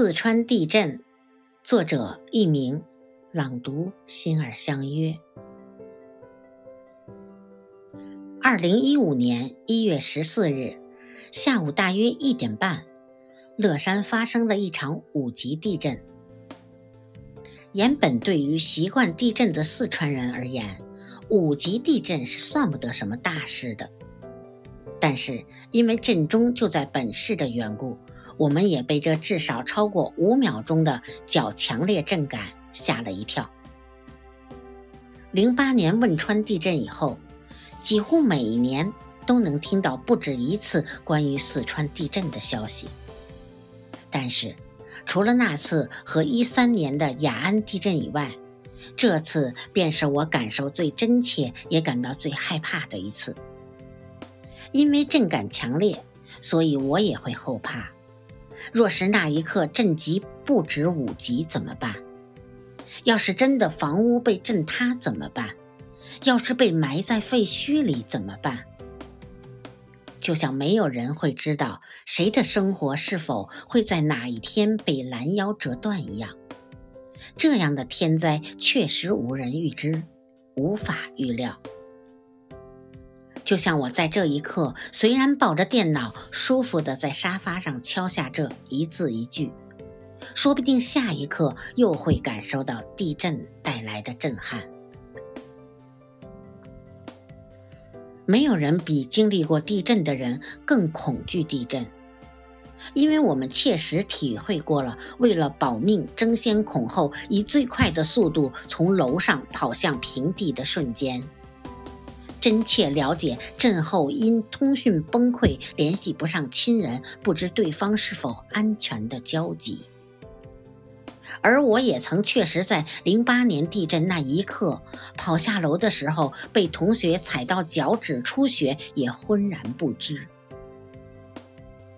四川地震，作者佚名，朗读心儿相约。二零一五年一月十四日下午大约一点半，乐山发生了一场五级地震。原本对于习惯地震的四川人而言，五级地震是算不得什么大事的。但是因为震中就在本市的缘故，我们也被这至少超过五秒钟的较强烈震感吓了一跳。零八年汶川地震以后，几乎每年都能听到不止一次关于四川地震的消息。但是，除了那次和一三年的雅安地震以外，这次便是我感受最真切也感到最害怕的一次。因为震感强烈，所以我也会后怕。若是那一刻震级不止五级怎么办？要是真的房屋被震塌怎么办？要是被埋在废墟里怎么办？就像没有人会知道谁的生活是否会在哪一天被拦腰折断一样，这样的天灾确实无人预知，无法预料。就像我在这一刻，虽然抱着电脑，舒服的在沙发上敲下这一字一句，说不定下一刻又会感受到地震带来的震撼。没有人比经历过地震的人更恐惧地震，因为我们切实体会过了为了保命争先恐后，以最快的速度从楼上跑向平地的瞬间。真切了解震后因通讯崩溃联系不上亲人，不知对方是否安全的焦急。而我也曾确实在零八年地震那一刻跑下楼的时候，被同学踩到脚趾出血，也浑然不知。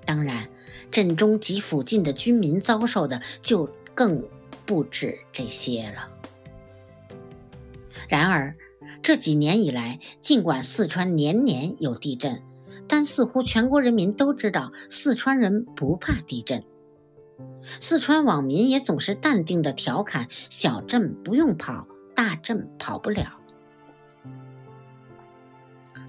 当然，震中及附近的居民遭受的就更不止这些了。然而。这几年以来，尽管四川年年有地震，但似乎全国人民都知道四川人不怕地震。四川网民也总是淡定地调侃：“小震不用跑，大震跑不了。”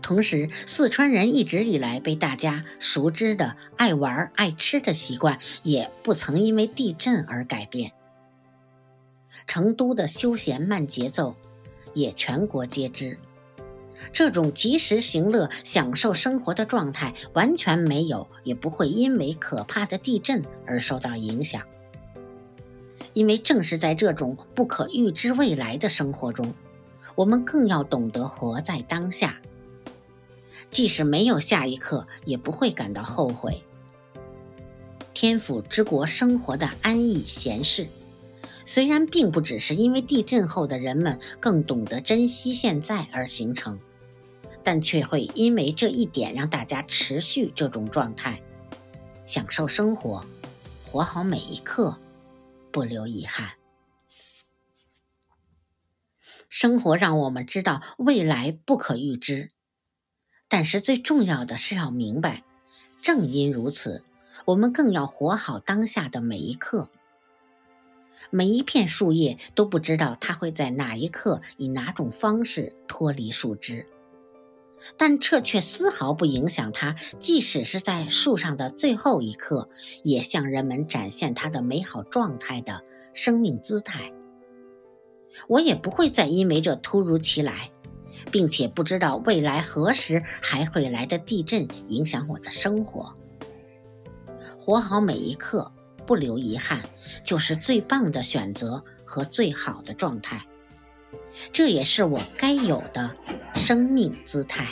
同时，四川人一直以来被大家熟知的爱玩爱吃的习惯，也不曾因为地震而改变。成都的休闲慢节奏。也全国皆知，这种及时行乐、享受生活的状态完全没有，也不会因为可怕的地震而受到影响。因为正是在这种不可预知未来的生活中，我们更要懂得活在当下。即使没有下一刻，也不会感到后悔。天府之国生活的安逸闲适。虽然并不只是因为地震后的人们更懂得珍惜现在而形成，但却会因为这一点让大家持续这种状态，享受生活，活好每一刻，不留遗憾。生活让我们知道未来不可预知，但是最重要的是要明白，正因如此，我们更要活好当下的每一刻。每一片树叶都不知道它会在哪一刻以哪种方式脱离树枝，但这却丝毫不影响它，即使是在树上的最后一刻，也向人们展现它的美好状态的生命姿态。我也不会再因为这突如其来，并且不知道未来何时还会来的地震影响我的生活。活好每一刻。不留遗憾，就是最棒的选择和最好的状态。这也是我该有的生命姿态。